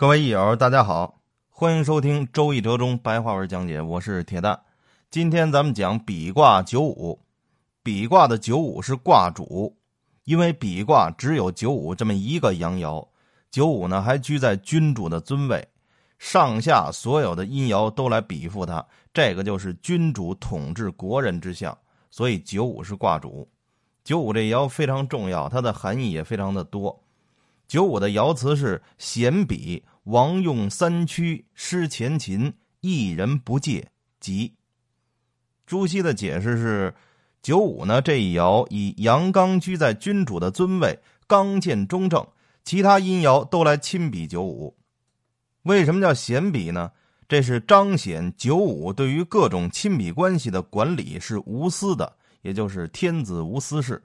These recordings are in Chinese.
各位益友，大家好，欢迎收听《周易折中》白话文讲解，我是铁蛋。今天咱们讲比卦九五，比卦的九五是卦主，因为比卦只有九五这么一个阳爻，九五呢还居在君主的尊位，上下所有的阴爻都来比附它，这个就是君主统治国人之象，所以九五是卦主。九五这爻非常重要，它的含义也非常的多。九五的爻辞是险比。王用三驱，失前秦，一人不借，吉。朱熹的解释是：九五呢这一爻以阳刚居在君主的尊位，刚健中正，其他阴爻都来亲比九五。为什么叫贤比呢？这是彰显九五对于各种亲比关系的管理是无私的，也就是天子无私事。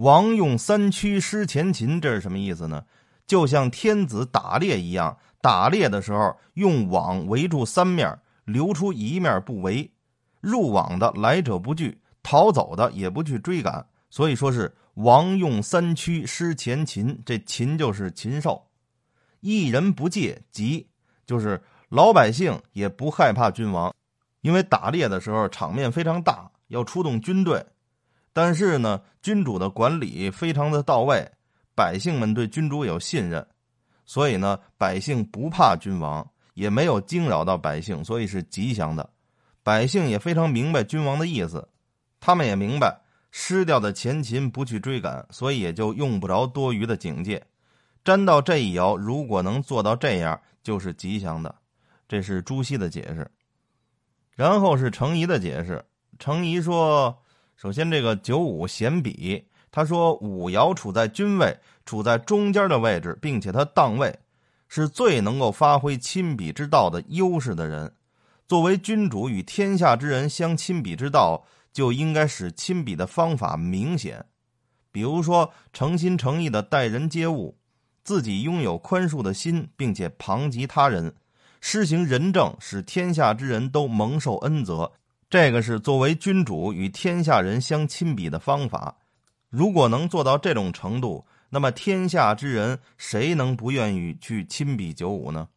王用三驱，失前秦，这是什么意思呢？就像天子打猎一样，打猎的时候用网围住三面，留出一面不围，入网的来者不拒，逃走的也不去追赶。所以说是王用三驱失前禽，这禽就是禽兽。一人不戒急，就是老百姓也不害怕君王，因为打猎的时候场面非常大，要出动军队，但是呢，君主的管理非常的到位。百姓们对君主有信任，所以呢，百姓不怕君王，也没有惊扰到百姓，所以是吉祥的。百姓也非常明白君王的意思，他们也明白失掉的前秦不去追赶，所以也就用不着多余的警戒。沾到这一爻，如果能做到这样，就是吉祥的。这是朱熹的解释。然后是程颐的解释。程颐说：“首先，这个九五显比。”他说：“五爻处在君位，处在中间的位置，并且他当位，是最能够发挥亲笔之道的优势的人。作为君主与天下之人相亲笔之道，就应该使亲笔的方法明显。比如说，诚心诚意的待人接物，自己拥有宽恕的心，并且旁及他人，施行仁政，使天下之人都蒙受恩泽。这个是作为君主与天下人相亲比的方法。”如果能做到这种程度，那么天下之人谁能不愿意去亲比九五呢？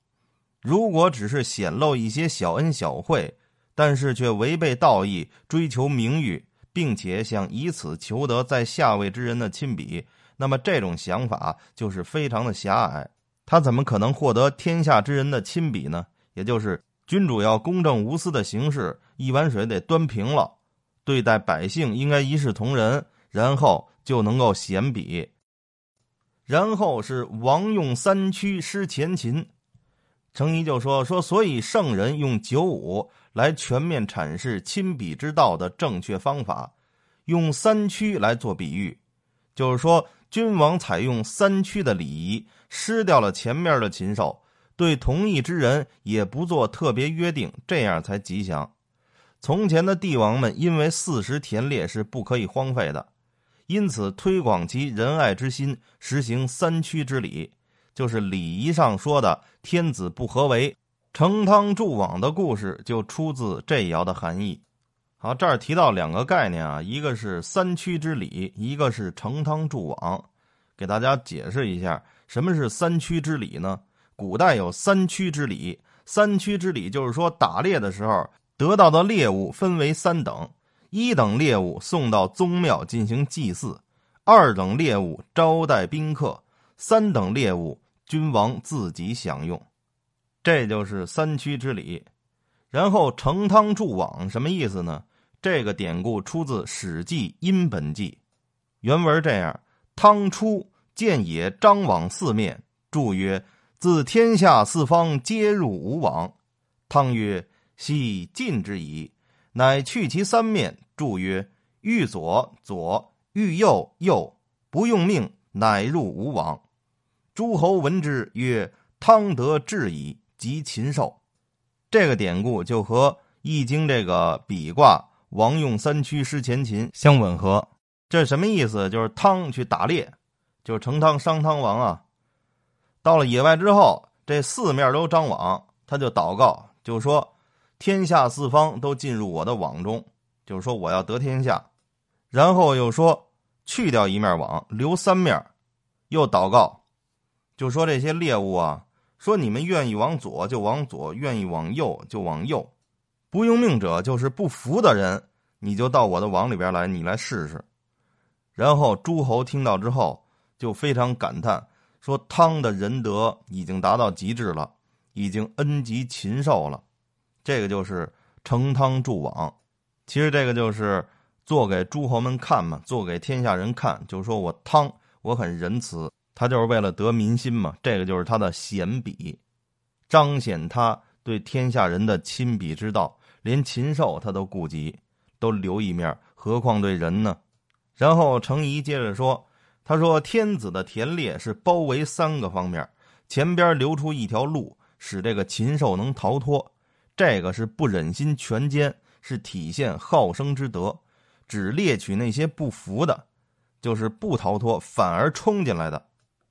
如果只是显露一些小恩小惠，但是却违背道义，追求名誉，并且想以此求得在下位之人的亲比，那么这种想法就是非常的狭隘。他怎么可能获得天下之人的亲比呢？也就是君主要公正无私的行事，一碗水得端平了，对待百姓应该一视同仁。然后就能够显比，然后是王用三驱失前秦，程颐就说说，所以圣人用九五来全面阐释亲笔之道的正确方法，用三驱来做比喻，就是说君王采用三驱的礼仪，失掉了前面的禽兽，对同意之人也不做特别约定，这样才吉祥。从前的帝王们因为四时田猎是不可以荒废的。因此，推广其仁爱之心，实行三驱之礼，就是礼仪上说的“天子不合为，成汤筑网”的故事，就出自这爻的含义。好，这儿提到两个概念啊，一个是三驱之礼，一个是成汤筑网。给大家解释一下，什么是三驱之礼呢？古代有三驱之礼，三驱之礼就是说，打猎的时候得到的猎物分为三等。一等猎物送到宗庙进行祭祀，二等猎物招待宾客，三等猎物君王自己享用，这就是三区之礼。然后成汤筑网什么意思呢？这个典故出自《史记·殷本纪》，原文这样：汤出见野张网四面，注曰：“自天下四方皆入吾网。”汤曰：“悉尽之矣。”乃去其三面。注曰：“欲左左，欲右右，不用命，乃入吴王。”诸侯闻之曰：“汤得志矣，及禽兽。”这个典故就和《易经》这个比卦“王用三驱失前禽”相吻合。这什么意思？就是汤去打猎，就成汤商汤王啊。到了野外之后，这四面都张网，他就祷告，就说：“天下四方都进入我的网中。”就是说我要得天下，然后又说去掉一面网，留三面，又祷告，就说这些猎物啊，说你们愿意往左就往左，愿意往右就往右。不用命者就是不服的人，你就到我的网里边来，你来试试。然后诸侯听到之后就非常感叹，说汤的仁德已经达到极致了，已经恩及禽兽了。这个就是成汤助网，其实这个就是做给诸侯们看嘛，做给天下人看，就是说我汤我很仁慈，他就是为了得民心嘛。这个就是他的贤比，彰显他对天下人的亲笔之道。连禽兽他都顾及，都留一面，何况对人呢？然后程颐接着说：“他说天子的田猎是包围三个方面，前边留出一条路，使这个禽兽能逃脱。这个是不忍心全歼，是体现好生之德，只猎取那些不服的，就是不逃脱反而冲进来的。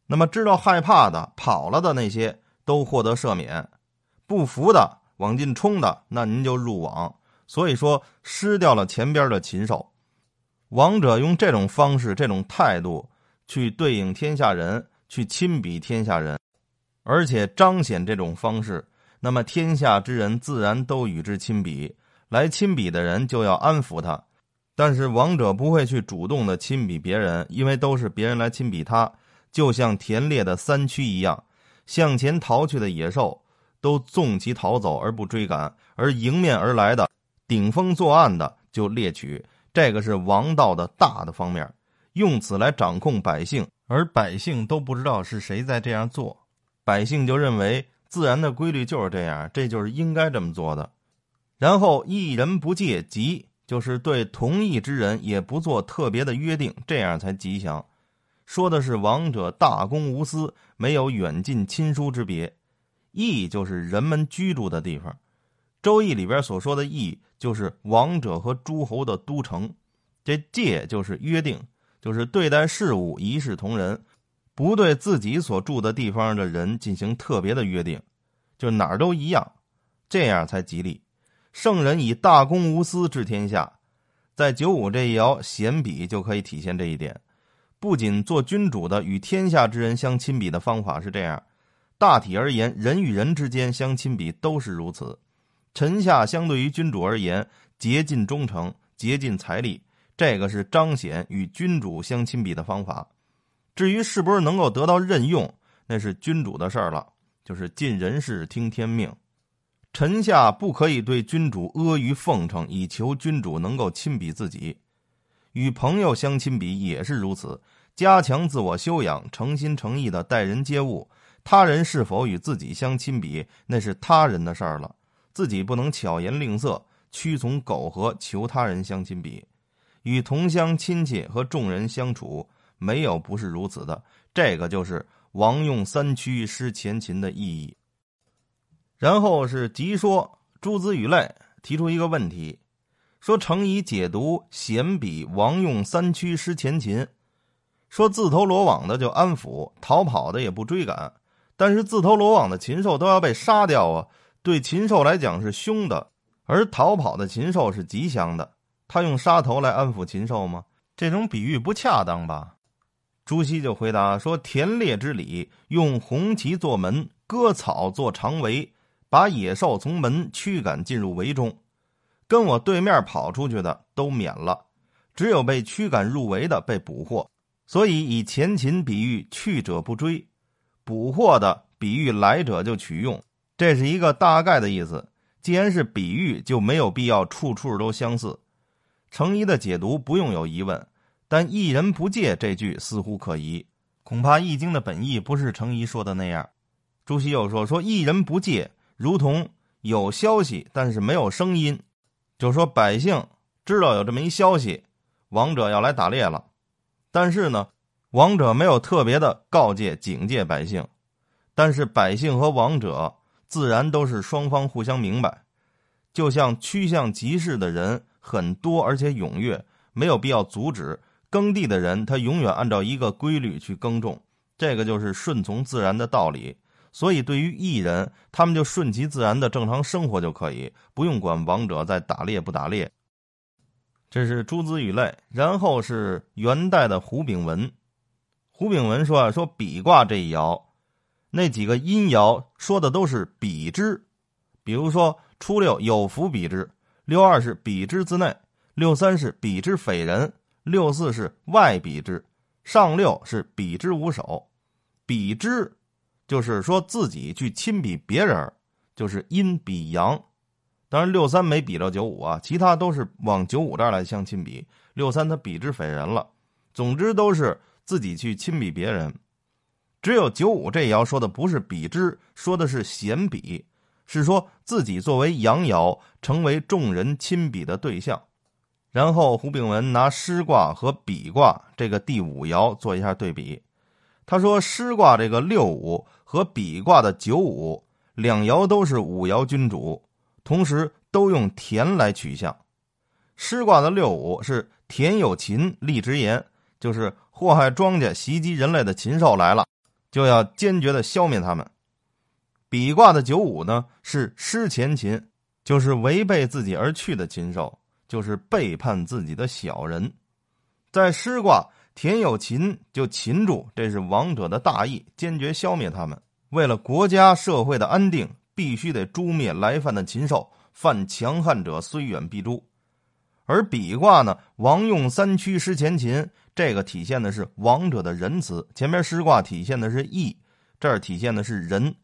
那么知道害怕的跑了的那些都获得赦免，不服的。”往进冲的，那您就入网。所以说，失掉了前边的禽兽，王者用这种方式、这种态度去对应天下人，去亲比天下人，而且彰显这种方式，那么天下之人自然都与之亲比。来亲比的人就要安抚他，但是王者不会去主动的亲比别人，因为都是别人来亲比他，就像田猎的三驱一样，向前逃去的野兽。都纵其逃走而不追赶，而迎面而来的顶风作案的就猎取。这个是王道的大的方面，用此来掌控百姓，而百姓都不知道是谁在这样做，百姓就认为自然的规律就是这样，这就是应该这么做的。然后一人不借吉，就是对同意之人也不做特别的约定，这样才吉祥。说的是王者大公无私，没有远近亲疏之别。邑就是人们居住的地方，《周易》里边所说的邑就是王者和诸侯的都城。这戒就是约定，就是对待事物一视同仁，不对自己所住的地方的人进行特别的约定，就哪儿都一样，这样才吉利。圣人以大公无私治天下，在九五这一爻显比就可以体现这一点。不仅做君主的与天下之人相亲比的方法是这样。大体而言，人与人之间相亲比都是如此。臣下相对于君主而言，竭尽忠诚，竭尽财力，这个是彰显与君主相亲比的方法。至于是不是能够得到任用，那是君主的事儿了，就是尽人事，听天命。臣下不可以对君主阿谀奉承，以求君主能够亲比自己。与朋友相亲比也是如此，加强自我修养，诚心诚意的待人接物。他人是否与自己相亲比，那是他人的事儿了。自己不能巧言令色、屈从苟合，求他人相亲比。与同乡亲戚和众人相处，没有不是如此的。这个就是王用三驱失前秦的意义。然后是急说诸子语类提出一个问题，说程颐解读贤比王用三驱失前秦，说自投罗网的就安抚，逃跑的也不追赶。但是自投罗网的禽兽都要被杀掉啊！对禽兽来讲是凶的，而逃跑的禽兽是吉祥的。他用杀头来安抚禽兽吗？这种比喻不恰当吧？朱熹就回答说：“田猎之礼，用红旗做门，割草做长围，把野兽从门驱赶进入围中。跟我对面跑出去的都免了，只有被驱赶入围的被捕获。所以以前秦比喻去者不追。”捕获的比喻来者就取用，这是一个大概的意思。既然是比喻，就没有必要处处都相似。程颐的解读不用有疑问，但“一人不借”这句似乎可疑，恐怕《易经》的本意不是程颐说的那样。朱熹又说：“说一人不借，如同有消息，但是没有声音，就说百姓知道有这么一消息，王者要来打猎了，但是呢。”王者没有特别的告诫警戒百姓，但是百姓和王者自然都是双方互相明白。就像趋向集市的人很多而且踊跃，没有必要阻止耕地的人，他永远按照一个规律去耕种，这个就是顺从自然的道理。所以对于艺人，他们就顺其自然的正常生活就可以，不用管王者在打猎不打猎。这是诸子语类，然后是元代的胡炳文。胡炳文说：“啊，说比卦这一爻，那几个阴爻说的都是比之，比如说初六有福比之，六二是比之自内，六三是比之匪人，六四是外比之，上六是比之无首。比之就是说自己去亲比别人，就是阴比阳。当然六三没比到九五啊，其他都是往九五这儿来相亲比。六三他比之匪人了，总之都是自己去亲比别人。只有九五这爻说的不是比之，说的是贤比，是说自己作为阳爻成为众人亲比的对象。然后胡炳文拿师卦和比卦这个第五爻做一下对比，他说师卦这个六五和比卦的九五两爻都是五爻君主，同时都用田来取象。师卦的六五是田有禽，立直言，就是祸害庄稼、袭击人类的禽兽来了。就要坚决的消灭他们。比卦的九五呢，是失前禽，就是违背自己而去的禽兽，就是背叛自己的小人。在师卦田有禽，就擒住，这是王者的大义，坚决消灭他们。为了国家社会的安定，必须得诛灭来犯的禽兽，犯强悍者虽远必诛。而比卦呢，王用三驱失前禽。这个体现的是王者的仁慈，前面师卦体现的是义，这儿体现的是仁，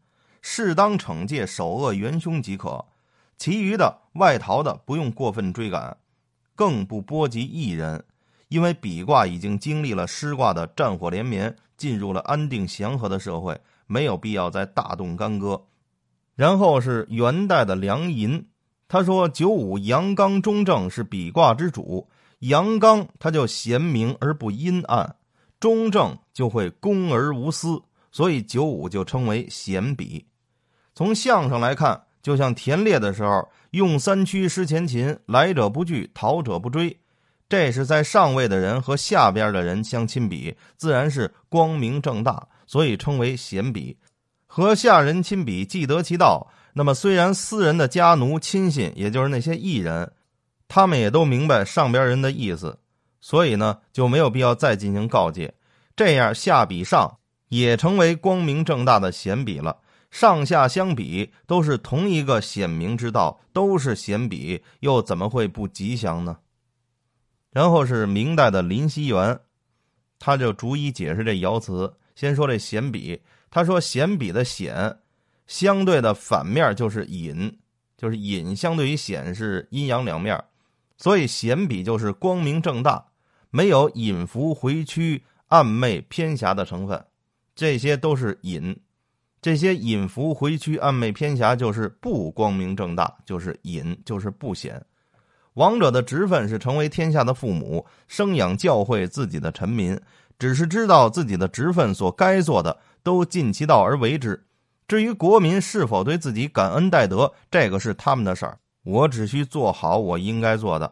适当惩戒首恶元凶即可，其余的外逃的不用过分追赶，更不波及一人，因为比卦已经经历了师卦的战火连绵，进入了安定祥和的社会，没有必要再大动干戈。然后是元代的梁寅，他说九五阳刚中正是比卦之主。阳刚，他就贤明而不阴暗；中正就会公而无私，所以九五就称为贤比。从相上来看，就像田猎的时候用三驱失前禽，来者不拒，逃者不追。这是在上位的人和下边的人相亲比，自然是光明正大，所以称为贤比。和下人亲比，既得其道。那么虽然私人的家奴亲信，也就是那些艺人。他们也都明白上边人的意思，所以呢就没有必要再进行告诫。这样下比上也成为光明正大的贤比了。上下相比都是同一个显明之道，都是显比，又怎么会不吉祥呢？然后是明代的林熙元，他就逐一解释这爻辞。先说这显比，他说显比的显，相对的反面就是隐，就是隐相对于显是阴阳两面。所以显比就是光明正大，没有隐伏回曲、暗昧偏狭的成分，这些都是隐。这些隐伏回曲、暗昧偏狭就是不光明正大，就是隐，就是不显。王者的职分是成为天下的父母，生养教诲自己的臣民，只是知道自己的职分所该做的，都尽其道而为之。至于国民是否对自己感恩戴德，这个是他们的事儿。我只需做好我应该做的。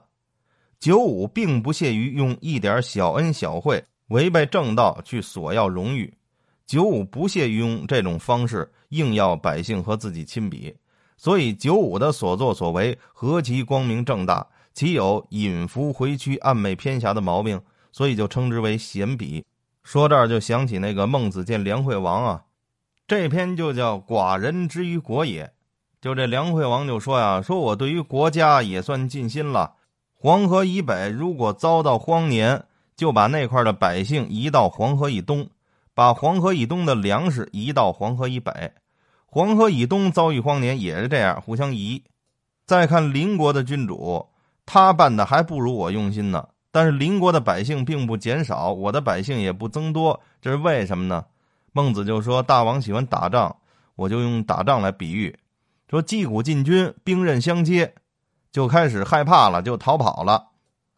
九五并不屑于用一点小恩小惠违背正道去索要荣誉，九五不屑于用这种方式硬要百姓和自己亲比，所以九五的所作所为何其光明正大，岂有隐伏回曲、暗昧偏狭的毛病？所以就称之为贤比。说这儿就想起那个孟子见梁惠王啊，这篇就叫寡人之于国也。就这梁惠王就说呀：“说我对于国家也算尽心了。黄河以北如果遭到荒年，就把那块的百姓移到黄河以东，把黄河以东的粮食移到黄河以北。黄河以东遭遇荒年也是这样，互相移。再看邻国的君主，他办的还不如我用心呢。但是邻国的百姓并不减少，我的百姓也不增多，这是为什么呢？孟子就说：大王喜欢打仗，我就用打仗来比喻。”说击鼓进军，兵刃相接，就开始害怕了，就逃跑了。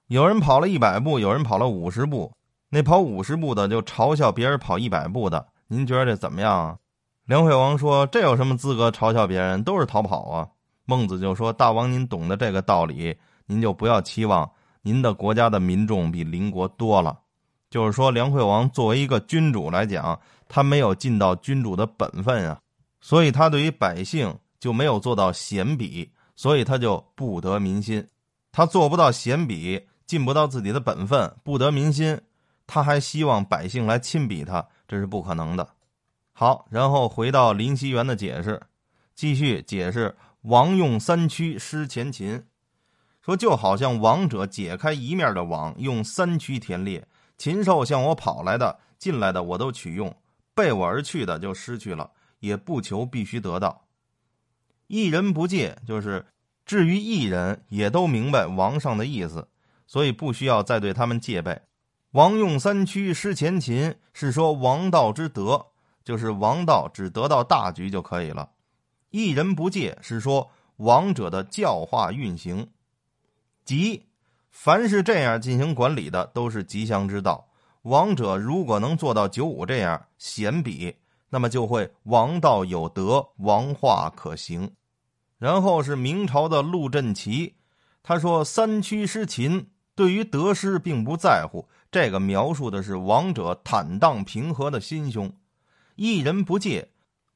有人跑了一百步，有人跑了五十步。那跑五十步的就嘲笑别人跑一百步的。您觉得这怎么样啊？梁惠王说：“这有什么资格嘲笑别人？都是逃跑啊。”孟子就说：“大王，您懂得这个道理，您就不要期望您的国家的民众比邻国多了。就是说，梁惠王作为一个君主来讲，他没有尽到君主的本分啊，所以他对于百姓。”就没有做到贤比，所以他就不得民心。他做不到贤比，尽不到自己的本分，不得民心，他还希望百姓来亲比他，这是不可能的。好，然后回到林熙元的解释，继续解释王用三驱失前秦，说就好像王者解开一面的网，用三驱填列，禽兽向我跑来的、进来的我都取用，背我而去的就失去了，也不求必须得到。一人不戒，就是至于一人也都明白王上的意思，所以不需要再对他们戒备。王用三驱失前秦，是说王道之德，就是王道只得到大局就可以了。一人不戒，是说王者的教化运行。即凡是这样进行管理的，都是吉祥之道。王者如果能做到九五这样贤比，那么就会王道有德，王化可行。然后是明朝的陆振奇，他说：“三驱失秦。”对于得失并不在乎，这个描述的是王者坦荡平和的心胸。一人不戒，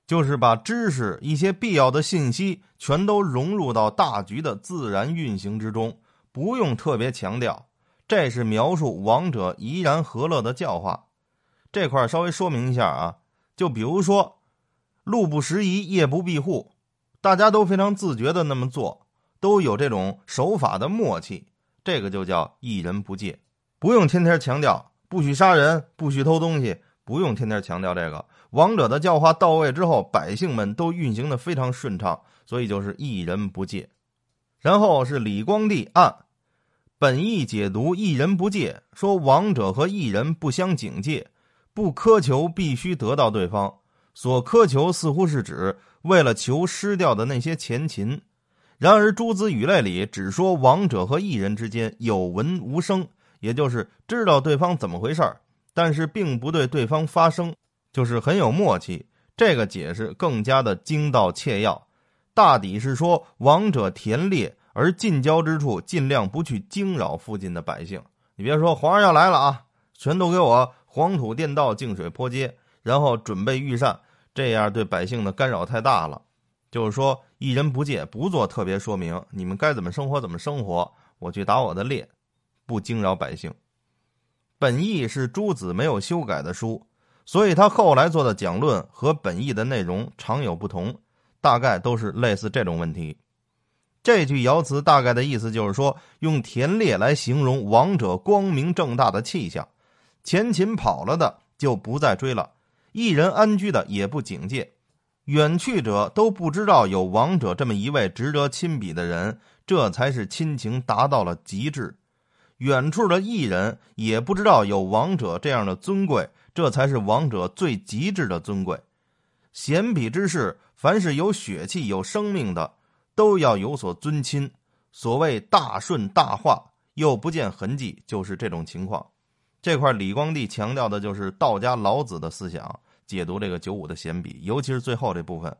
就是把知识一些必要的信息全都融入到大局的自然运行之中，不用特别强调。这是描述王者怡然和乐的教化。这块稍微说明一下啊，就比如说，路不拾遗，夜不闭户，大家都非常自觉的那么做，都有这种守法的默契。这个就叫一人不戒，不用天天强调不许杀人、不许偷东西，不用天天强调这个。王者的教化到位之后，百姓们都运行的非常顺畅，所以就是一人不戒。然后是李光地按本意解读一人不戒，说王者和一人不相警戒，不苛求必须得到对方，所苛求似乎是指为了求失掉的那些前秦。然而，诸子语类里只说王者和异人之间有闻无声，也就是知道对方怎么回事儿但是并不对对方发声，就是很有默契。这个解释更加的精到切要，大抵是说王者田猎，而近郊之处尽量不去惊扰附近的百姓。你别说皇上要来了啊，全都给我黄土垫道、净水坡街，然后准备御膳，这样对百姓的干扰太大了。就是说，一人不借，不做特别说明，你们该怎么生活怎么生活，我去打我的猎，不惊扰百姓。本意是诸子没有修改的书，所以他后来做的讲论和本意的内容常有不同，大概都是类似这种问题。这句爻辞大概的意思就是说，用田猎来形容王者光明正大的气象，前秦跑了的就不再追了，一人安居的也不警戒。远去者都不知道有王者这么一位值得亲笔的人，这才是亲情达到了极致。远处的异人也不知道有王者这样的尊贵，这才是王者最极致的尊贵。贤比之事，凡是有血气、有生命的，都要有所尊亲。所谓大顺大化，又不见痕迹，就是这种情况。这块李光地强调的就是道家老子的思想。解读这个九五的闲笔，尤其是最后这部分，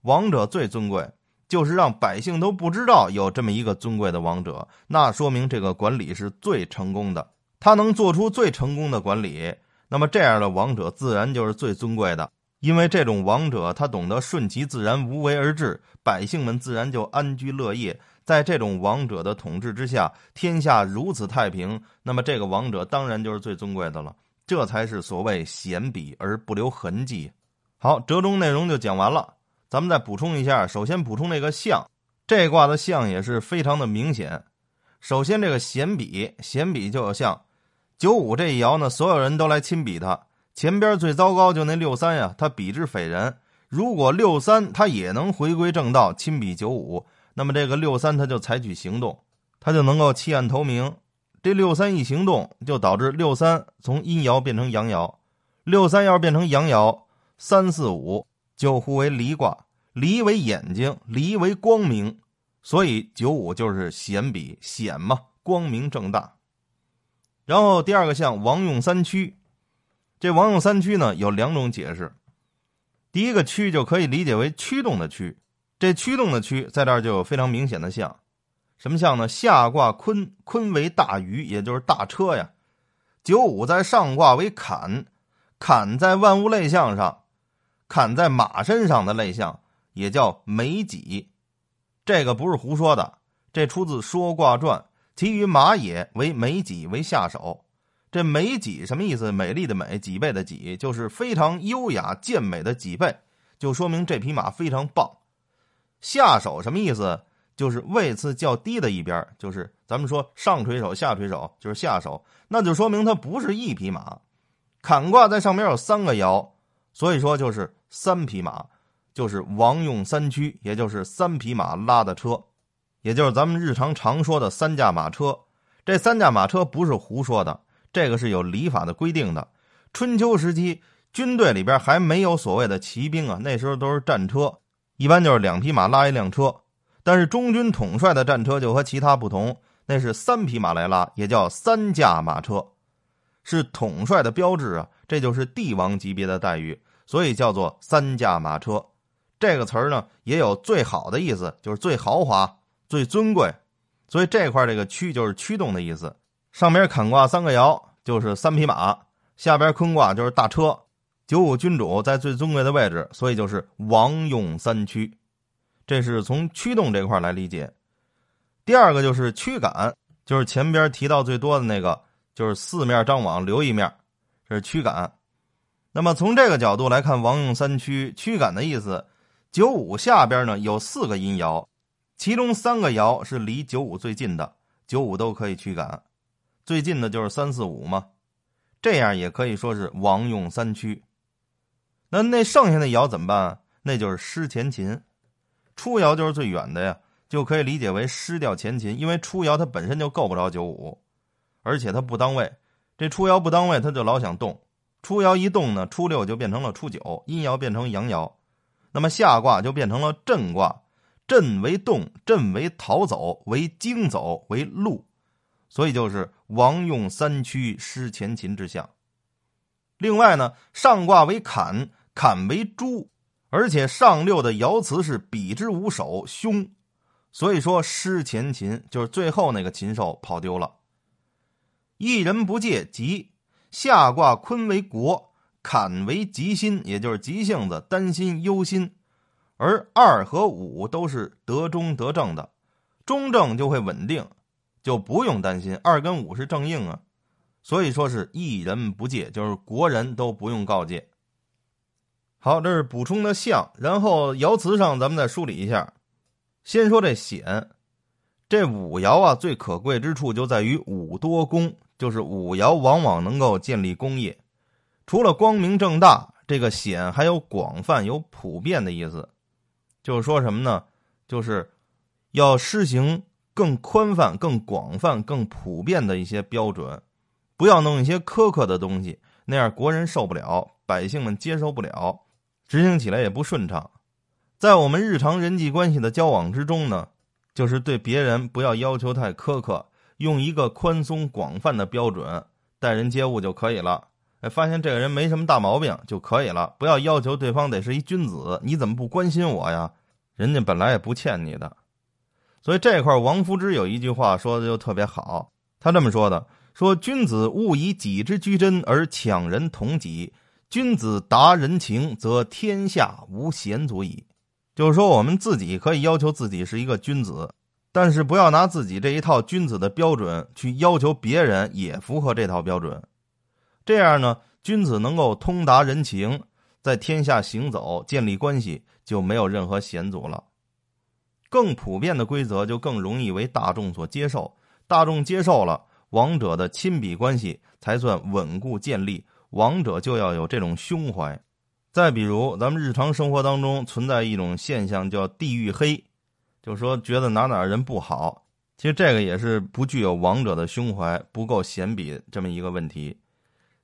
王者最尊贵，就是让百姓都不知道有这么一个尊贵的王者，那说明这个管理是最成功的。他能做出最成功的管理，那么这样的王者自然就是最尊贵的。因为这种王者，他懂得顺其自然，无为而治，百姓们自然就安居乐业。在这种王者的统治之下，天下如此太平，那么这个王者当然就是最尊贵的了。这才是所谓显笔而不留痕迹。好，折中内容就讲完了。咱们再补充一下，首先补充那个象，这卦的象也是非常的明显。首先，这个闲笔，闲笔就有象。九五这一爻呢，所有人都来亲笔他。前边最糟糕就那六三呀，他比之匪人。如果六三他也能回归正道，亲笔九五，那么这个六三他就采取行动，他就能够弃暗投明。这六三一行动，就导致六三从阴爻变成阳爻，六三要变成阳爻，三四五就互为离卦，离为眼睛，离为光明，所以九五就是显比显嘛，光明正大。然后第二个象王用三驱，这王用三驱呢有两种解释，第一个驱就可以理解为驱动的驱，这驱动的驱在这儿就有非常明显的象。什么象呢？下卦坤，坤为大鱼，也就是大车呀。九五在上卦为坎，坎在万物类象上，砍在马身上的类象也叫美己。这个不是胡说的，这出自《说卦传》，其余马也为美己为下手。这美己什么意思？美丽的美，脊背的脊，就是非常优雅健美的脊背，就说明这匹马非常棒。下手什么意思？就是位次较低的一边，就是咱们说上垂手、下垂手，就是下手，那就说明它不是一匹马。坎卦在上面有三个爻，所以说就是三匹马，就是王用三驱，也就是三匹马拉的车，也就是咱们日常常说的三驾马车。这三驾马车不是胡说的，这个是有礼法的规定的。春秋时期，军队里边还没有所谓的骑兵啊，那时候都是战车，一般就是两匹马拉一辆车。但是中军统帅的战车就和其他不同，那是三匹马来拉，也叫三驾马车，是统帅的标志啊。这就是帝王级别的待遇，所以叫做三驾马车。这个词儿呢，也有最好的意思，就是最豪华、最尊贵。所以这块这个驱就是驱动的意思。上边坎卦三个爻就是三匹马，下边坤卦就是大车。九五君主在最尊贵的位置，所以就是王用三驱。这是从驱动这块来理解，第二个就是驱赶，就是前边提到最多的那个，就是四面张网留一面，这是驱赶。那么从这个角度来看，王用三驱，驱赶的意思，九五下边呢有四个阴爻，其中三个爻是离九五最近的，九五都可以驱赶，最近的就是三四五嘛，这样也可以说是王用三驱。那那剩下的爻怎么办？那就是失前秦。初爻就是最远的呀，就可以理解为失掉前秦，因为初爻它本身就够不着九五，而且它不当位。这初爻不当位，它就老想动。初爻一动呢，初六就变成了初九，阴爻变成阳爻，那么下卦就变成了震卦。震为动，震为逃走，为惊走，为路，所以就是王用三驱失前秦之象。另外呢，上卦为坎，坎为猪。而且上六的爻辞是比之无首，凶，所以说失前禽就是最后那个禽兽跑丢了。一人不借吉，下卦坤为国，坎为吉心，也就是急性子、担心、忧心。而二和五都是得中得正的，中正就会稳定，就不用担心。二跟五是正应啊，所以说是一人不借，就是国人都不用告诫。好，这是补充的象，然后爻辞上咱们再梳理一下。先说这险，这五爻啊，最可贵之处就在于五多功，就是五爻往往能够建立功业。除了光明正大，这个显还有广泛、有普遍的意思。就是说什么呢？就是要施行更宽泛、更广泛、更普遍的一些标准，不要弄一些苛刻的东西，那样国人受不了，百姓们接受不了。执行起来也不顺畅，在我们日常人际关系的交往之中呢，就是对别人不要要求太苛刻，用一个宽松广泛的标准待人接物就可以了。哎，发现这个人没什么大毛病就可以了，不要要求对方得是一君子。你怎么不关心我呀？人家本来也不欠你的。所以这块王夫之有一句话说的就特别好，他这么说的：说君子勿以己之居真而抢人同己。君子达人情，则天下无贤足矣。就是说，我们自己可以要求自己是一个君子，但是不要拿自己这一套君子的标准去要求别人也符合这套标准。这样呢，君子能够通达人情，在天下行走、建立关系，就没有任何险阻了。更普遍的规则就更容易为大众所接受，大众接受了，王者的亲笔关系才算稳固建立。王者就要有这种胸怀。再比如，咱们日常生活当中存在一种现象，叫地域黑，就说觉得哪哪人不好。其实这个也是不具有王者的胸怀，不够显比这么一个问题。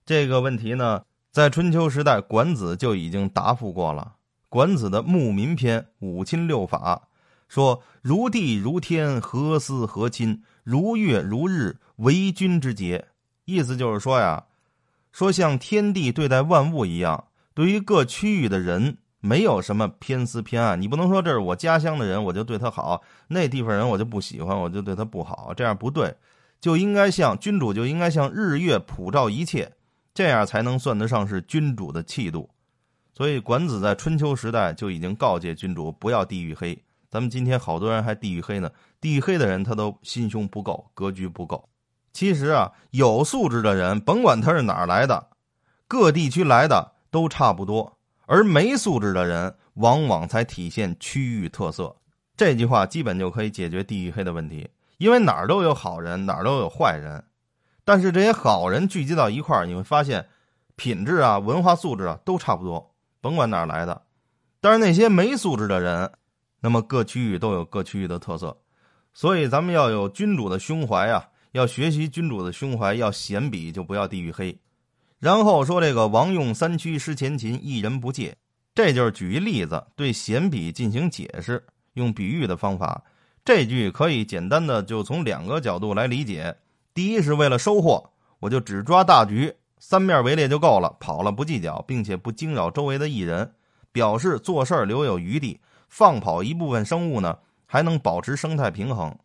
这个问题呢，在春秋时代，管子就已经答复过了。管子的《牧民篇》五亲六法说：“如地如天，何思何亲？如月如日，为君之节。”意思就是说呀。说像天地对待万物一样，对于各区域的人没有什么偏私偏爱。你不能说这是我家乡的人，我就对他好；那地方人我就不喜欢，我就对他不好。这样不对，就应该像君主就应该像日月普照一切，这样才能算得上是君主的气度。所以管子在春秋时代就已经告诫君主不要地域黑。咱们今天好多人还地域黑呢，地域黑的人他都心胸不够，格局不够。其实啊，有素质的人，甭管他是哪儿来的，各地区来的都差不多；而没素质的人，往往才体现区域特色。这句话基本就可以解决地域黑的问题，因为哪儿都有好人，哪儿都有坏人。但是这些好人聚集到一块儿，你会发现，品质啊、文化素质啊都差不多，甭管哪儿来的。但是那些没素质的人，那么各区域都有各区域的特色，所以咱们要有君主的胸怀啊，要学习君主的胸怀，要贤比就不要地域黑。然后说这个王用三驱失前秦，一人不借，这就是举一例子对贤比进行解释，用比喻的方法。这句可以简单的就从两个角度来理解。第一是为了收获，我就只抓大局，三面围猎就够了，跑了不计较，并且不惊扰周围的艺人，表示做事留有余地，放跑一部分生物呢，还能保持生态平衡。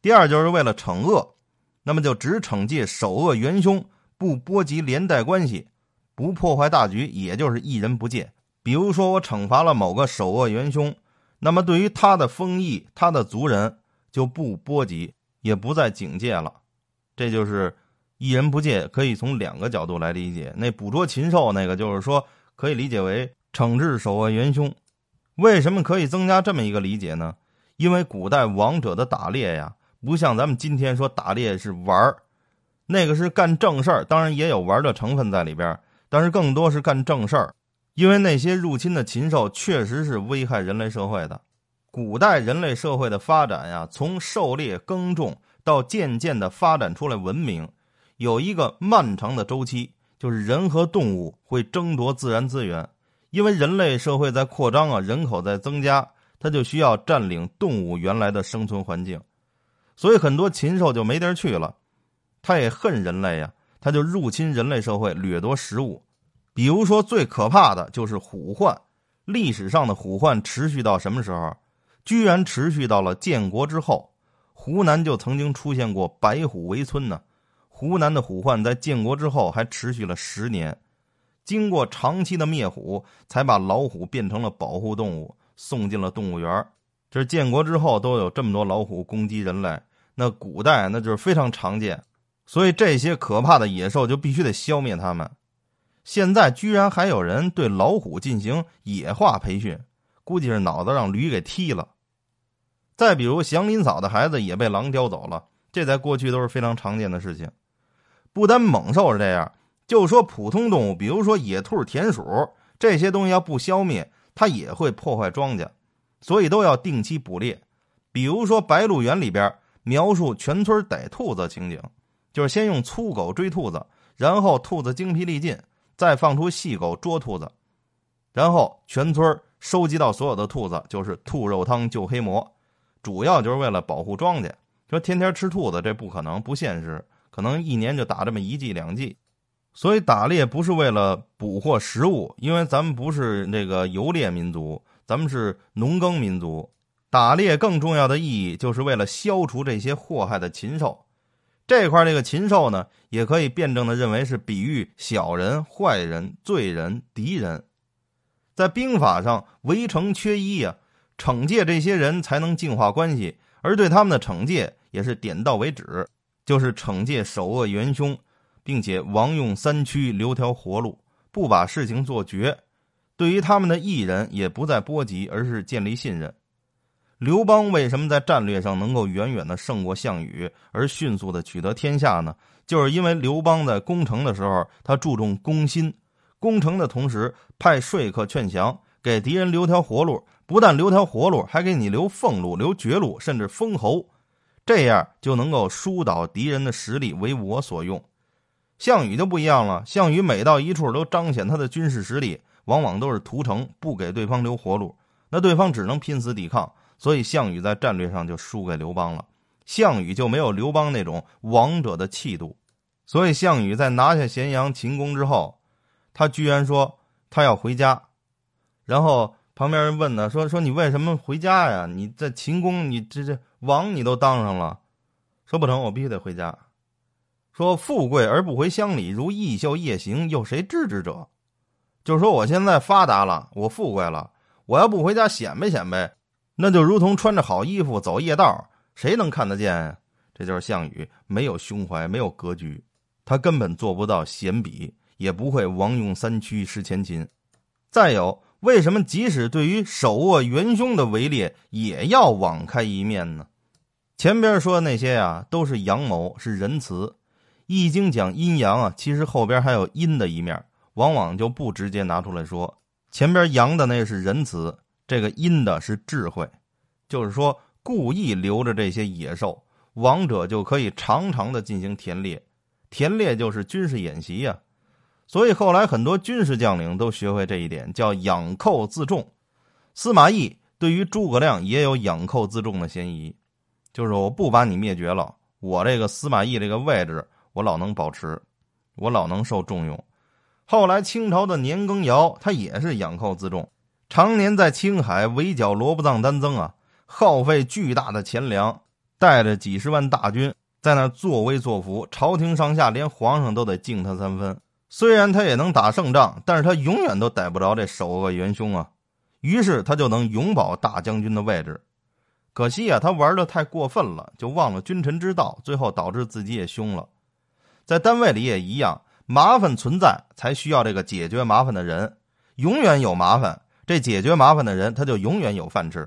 第二就是为了惩恶，那么就只惩戒首恶元凶，不波及连带关系，不破坏大局，也就是一人不借。比如说我惩罚了某个首恶元凶，那么对于他的封邑、他的族人就不波及，也不再警戒了。这就是一人不借，可以从两个角度来理解。那捕捉禽兽那个，就是说可以理解为惩治首恶元凶。为什么可以增加这么一个理解呢？因为古代王者的打猎呀，不像咱们今天说打猎是玩儿，那个是干正事儿，当然也有玩的成分在里边，但是更多是干正事儿。因为那些入侵的禽兽确实是危害人类社会的。古代人类社会的发展呀，从狩猎耕种。到渐渐的发展出来文明，有一个漫长的周期，就是人和动物会争夺自然资源，因为人类社会在扩张啊，人口在增加，它就需要占领动物原来的生存环境，所以很多禽兽就没地儿去了，他也恨人类呀，他就入侵人类社会，掠夺食物。比如说最可怕的就是虎患，历史上的虎患持续到什么时候？居然持续到了建国之后。湖南就曾经出现过白虎围村呢。湖南的虎患在建国之后还持续了十年，经过长期的灭虎，才把老虎变成了保护动物，送进了动物园。这建国之后都有这么多老虎攻击人类，那古代那就是非常常见，所以这些可怕的野兽就必须得消灭它们。现在居然还有人对老虎进行野化培训，估计是脑子让驴给踢了。再比如祥林嫂的孩子也被狼叼走了，这在过去都是非常常见的事情。不单猛兽是这样，就说普通动物，比如说野兔、田鼠这些东西，要不消灭，它也会破坏庄稼，所以都要定期捕猎。比如说《白鹿原》里边描述全村逮兔子情景，就是先用粗狗追兔子，然后兔子精疲力尽，再放出细狗捉兔子，然后全村收集到所有的兔子，就是兔肉汤救黑魔。主要就是为了保护庄稼，说天天吃兔子这不可能，不现实，可能一年就打这么一季两季，所以打猎不是为了捕获食物，因为咱们不是那个游猎民族，咱们是农耕民族，打猎更重要的意义就是为了消除这些祸害的禽兽。这块这个禽兽呢，也可以辩证的认为是比喻小人、坏人、罪人、敌人，在兵法上围城缺一呀。惩戒这些人才能净化关系，而对他们的惩戒也是点到为止，就是惩戒首恶元凶，并且王用三驱留条活路，不把事情做绝。对于他们的艺人也不再波及，而是建立信任。刘邦为什么在战略上能够远远的胜过项羽，而迅速的取得天下呢？就是因为刘邦在攻城的时候，他注重攻心，攻城的同时派说客劝降，给敌人留条活路。不但留条活路，还给你留俸禄、留爵禄，甚至封侯，这样就能够疏导敌人的实力，为我所用。项羽就不一样了，项羽每到一处都彰显他的军事实力，往往都是屠城，不给对方留活路，那对方只能拼死抵抗。所以项羽在战略上就输给刘邦了。项羽就没有刘邦那种王者的气度，所以项羽在拿下咸阳、秦宫之后，他居然说他要回家，然后。旁边人问他，说：“说你为什么回家呀？你在秦宫，你这这王你都当上了，说不成，我必须得回家。说富贵而不回乡里，如异秀夜行，有谁知之者？就是说我现在发达了，我富贵了，我要不回家显摆显摆，那就如同穿着好衣服走夜道，谁能看得见？这就是项羽没有胸怀，没有格局，他根本做不到贤比，也不会王用三驱失前秦。再有，为什么即使对于手握元凶的围猎，也要网开一面呢？前边说的那些呀，都是阳谋，是仁慈。《易经》讲阴阳啊，其实后边还有阴的一面，往往就不直接拿出来说。前边阳的那是仁慈，这个阴的是智慧，就是说故意留着这些野兽。王者就可以常常的进行田猎，田猎就是军事演习呀，所以后来很多军事将领都学会这一点，叫养寇自重。司马懿对于诸葛亮也有养寇自重的嫌疑，就是我不把你灭绝了，我这个司马懿这个位置我老能保持，我老能受重用。后来清朝的年羹尧他也是养寇自重，常年在青海围剿罗布藏丹增啊，耗费巨大的钱粮。带着几十万大军在那作威作福，朝廷上下连皇上都得敬他三分。虽然他也能打胜仗，但是他永远都逮不着这首恶元凶啊。于是他就能永保大将军的位置。可惜啊，他玩的太过分了，就忘了君臣之道，最后导致自己也凶了。在单位里也一样，麻烦存在才需要这个解决麻烦的人。永远有麻烦，这解决麻烦的人他就永远有饭吃。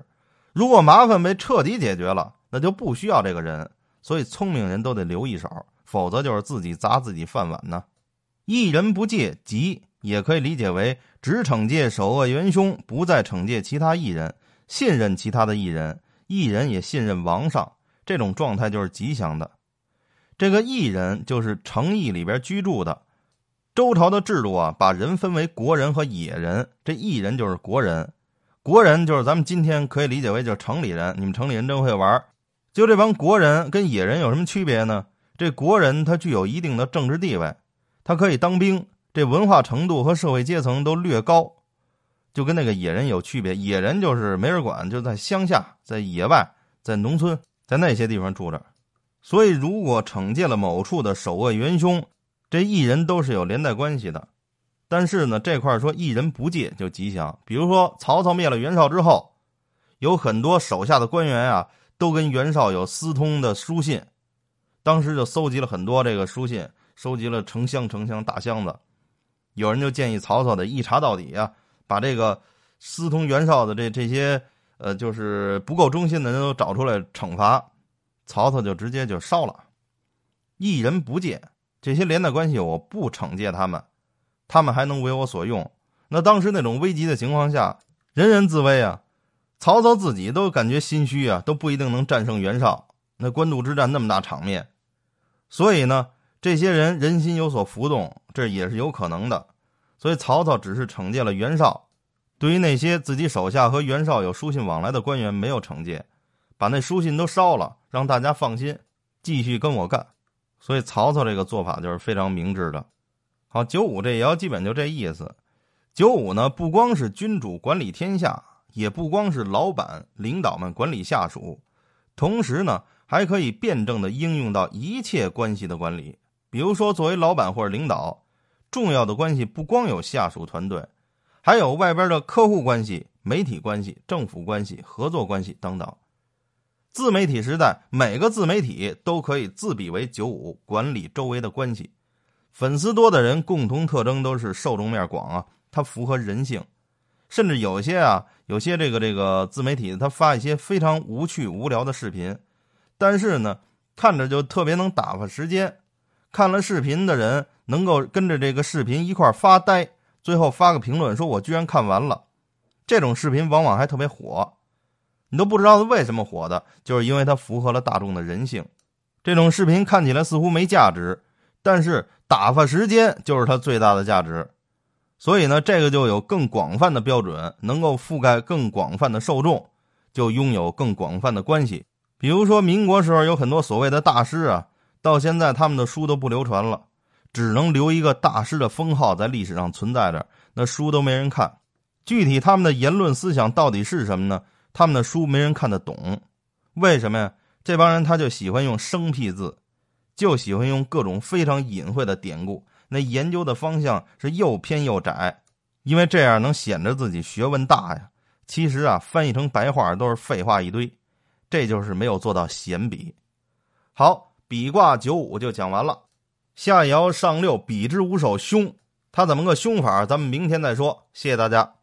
如果麻烦被彻底解决了，那就不需要这个人，所以聪明人都得留一手，否则就是自己砸自己饭碗呢。一人不借急，也可以理解为只惩戒首恶元凶，不再惩戒其他艺人，信任其他的艺人，艺人也信任王上，这种状态就是吉祥的。这个艺人就是诚意里边居住的。周朝的制度啊，把人分为国人和野人，这艺人就是国人，国人就是咱们今天可以理解为就是城里人，你们城里人真会玩。就这帮国人跟野人有什么区别呢？这国人他具有一定的政治地位，他可以当兵，这文化程度和社会阶层都略高，就跟那个野人有区别。野人就是没人管，就在乡下、在野外、在农村，在那些地方住着。所以，如果惩戒了某处的首恶元凶，这一人都是有连带关系的。但是呢，这块说一人不借就吉祥。比如说，曹操灭了袁绍之后，有很多手下的官员啊。都跟袁绍有私通的书信，当时就搜集了很多这个书信，收集了成箱成箱大箱子。有人就建议曹操得一查到底啊，把这个私通袁绍的这这些呃，就是不够忠心的人都找出来惩罚。曹操就直接就烧了，一人不借，这些连带关系我不惩戒他们，他们还能为我所用。那当时那种危急的情况下，人人自危啊。曹操自己都感觉心虚啊，都不一定能战胜袁绍。那官渡之战那么大场面，所以呢，这些人人心有所浮动，这也是有可能的。所以曹操只是惩戒了袁绍，对于那些自己手下和袁绍有书信往来的官员没有惩戒，把那书信都烧了，让大家放心，继续跟我干。所以曹操这个做法就是非常明智的。好，九五这爻基本就这意思。九五呢，不光是君主管理天下。也不光是老板、领导们管理下属，同时呢，还可以辩证的应用到一切关系的管理。比如说，作为老板或者领导，重要的关系不光有下属团队，还有外边的客户关系、媒体关系、政府关系、合作关系等等。自媒体时代，每个自媒体都可以自比为九五，管理周围的关系。粉丝多的人共同特征都是受众面广啊，它符合人性。甚至有些啊，有些这个这个自媒体，他发一些非常无趣无聊的视频，但是呢，看着就特别能打发时间。看了视频的人能够跟着这个视频一块发呆，最后发个评论说：“我居然看完了。”这种视频往往还特别火，你都不知道它为什么火的，就是因为它符合了大众的人性。这种视频看起来似乎没价值，但是打发时间就是它最大的价值。所以呢，这个就有更广泛的标准，能够覆盖更广泛的受众，就拥有更广泛的关系。比如说，民国时候有很多所谓的大师啊，到现在他们的书都不流传了，只能留一个大师的封号在历史上存在着，那书都没人看。具体他们的言论思想到底是什么呢？他们的书没人看得懂，为什么呀？这帮人他就喜欢用生僻字，就喜欢用各种非常隐晦的典故。那研究的方向是又偏又窄，因为这样能显着自己学问大呀。其实啊，翻译成白话都是废话一堆，这就是没有做到闲笔。好，比卦九五就讲完了。下爻上六，比之五手凶，他怎么个凶法？咱们明天再说。谢谢大家。